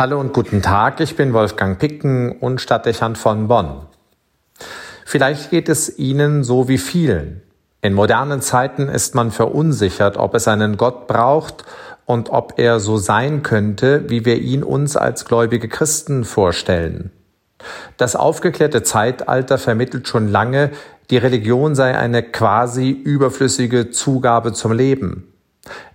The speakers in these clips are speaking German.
Hallo und guten Tag, ich bin Wolfgang Picken und Stadtdechant von Bonn. Vielleicht geht es Ihnen so wie vielen. In modernen Zeiten ist man verunsichert, ob es einen Gott braucht und ob er so sein könnte, wie wir ihn uns als gläubige Christen vorstellen. Das aufgeklärte Zeitalter vermittelt schon lange, die Religion sei eine quasi überflüssige Zugabe zum Leben.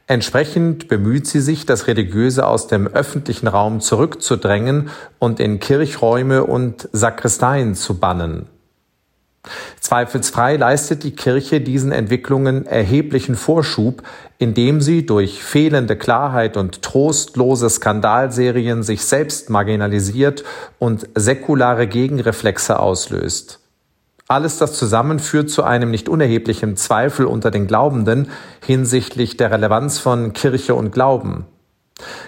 Entsprechend bemüht sie sich, das Religiöse aus dem öffentlichen Raum zurückzudrängen und in Kirchräume und Sakristeien zu bannen. Zweifelsfrei leistet die Kirche diesen Entwicklungen erheblichen Vorschub, indem sie durch fehlende Klarheit und trostlose Skandalserien sich selbst marginalisiert und säkulare Gegenreflexe auslöst. Alles das zusammen führt zu einem nicht unerheblichen Zweifel unter den Glaubenden hinsichtlich der Relevanz von Kirche und Glauben.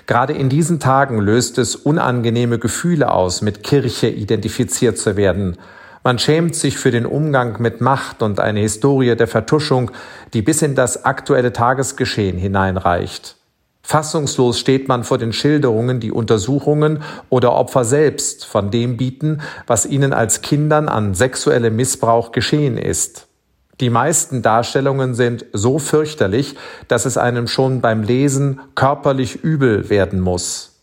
Gerade in diesen Tagen löst es unangenehme Gefühle aus, mit Kirche identifiziert zu werden. Man schämt sich für den Umgang mit Macht und eine Historie der Vertuschung, die bis in das aktuelle Tagesgeschehen hineinreicht. Fassungslos steht man vor den Schilderungen, die Untersuchungen oder Opfer selbst von dem bieten, was ihnen als Kindern an sexuellem Missbrauch geschehen ist. Die meisten Darstellungen sind so fürchterlich, dass es einem schon beim Lesen körperlich übel werden muss.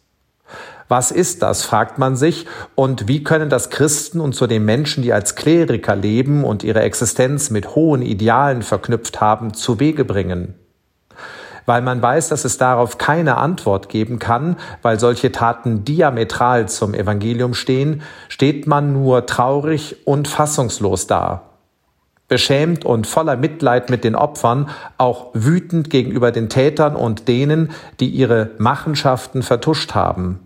Was ist das, fragt man sich, und wie können das Christen und zudem Menschen, die als Kleriker leben und ihre Existenz mit hohen Idealen verknüpft haben, zu Wege bringen? Weil man weiß, dass es darauf keine Antwort geben kann, weil solche Taten diametral zum Evangelium stehen, steht man nur traurig und fassungslos da. Beschämt und voller Mitleid mit den Opfern, auch wütend gegenüber den Tätern und denen, die ihre Machenschaften vertuscht haben.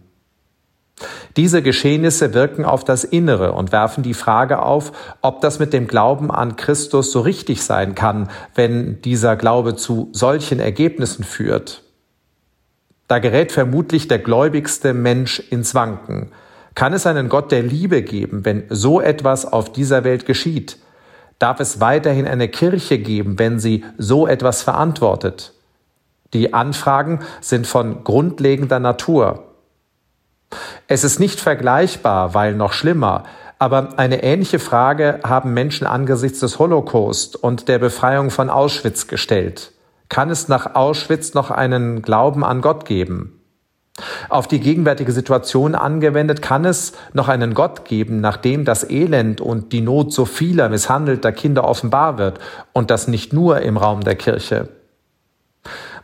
Diese Geschehnisse wirken auf das Innere und werfen die Frage auf, ob das mit dem Glauben an Christus so richtig sein kann, wenn dieser Glaube zu solchen Ergebnissen führt. Da gerät vermutlich der gläubigste Mensch ins Wanken. Kann es einen Gott der Liebe geben, wenn so etwas auf dieser Welt geschieht? Darf es weiterhin eine Kirche geben, wenn sie so etwas verantwortet? Die Anfragen sind von grundlegender Natur. Es ist nicht vergleichbar, weil noch schlimmer, aber eine ähnliche Frage haben Menschen angesichts des Holocaust und der Befreiung von Auschwitz gestellt. Kann es nach Auschwitz noch einen Glauben an Gott geben? Auf die gegenwärtige Situation angewendet kann es noch einen Gott geben, nachdem das Elend und die Not so vieler misshandelter Kinder offenbar wird und das nicht nur im Raum der Kirche.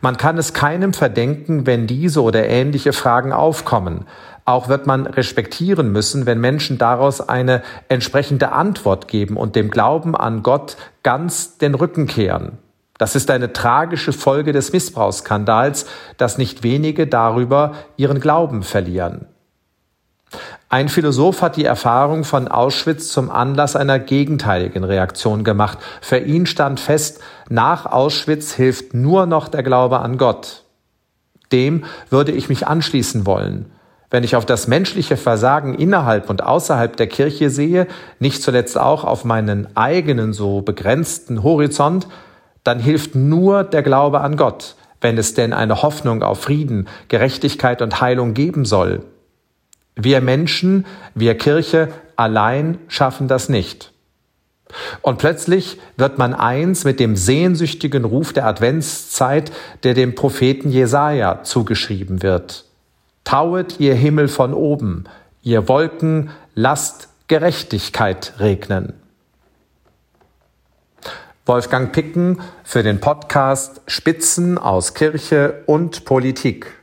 Man kann es keinem verdenken, wenn diese oder ähnliche Fragen aufkommen. Auch wird man respektieren müssen, wenn Menschen daraus eine entsprechende Antwort geben und dem Glauben an Gott ganz den Rücken kehren. Das ist eine tragische Folge des Missbrauchsskandals, dass nicht wenige darüber ihren Glauben verlieren. Ein Philosoph hat die Erfahrung von Auschwitz zum Anlass einer gegenteiligen Reaktion gemacht. Für ihn stand fest, nach Auschwitz hilft nur noch der Glaube an Gott. Dem würde ich mich anschließen wollen. Wenn ich auf das menschliche Versagen innerhalb und außerhalb der Kirche sehe, nicht zuletzt auch auf meinen eigenen so begrenzten Horizont, dann hilft nur der Glaube an Gott, wenn es denn eine Hoffnung auf Frieden, Gerechtigkeit und Heilung geben soll. Wir Menschen, wir Kirche allein schaffen das nicht. Und plötzlich wird man eins mit dem sehnsüchtigen Ruf der Adventszeit, der dem Propheten Jesaja zugeschrieben wird. Tauet ihr Himmel von oben, ihr Wolken, lasst Gerechtigkeit regnen. Wolfgang Picken für den Podcast Spitzen aus Kirche und Politik.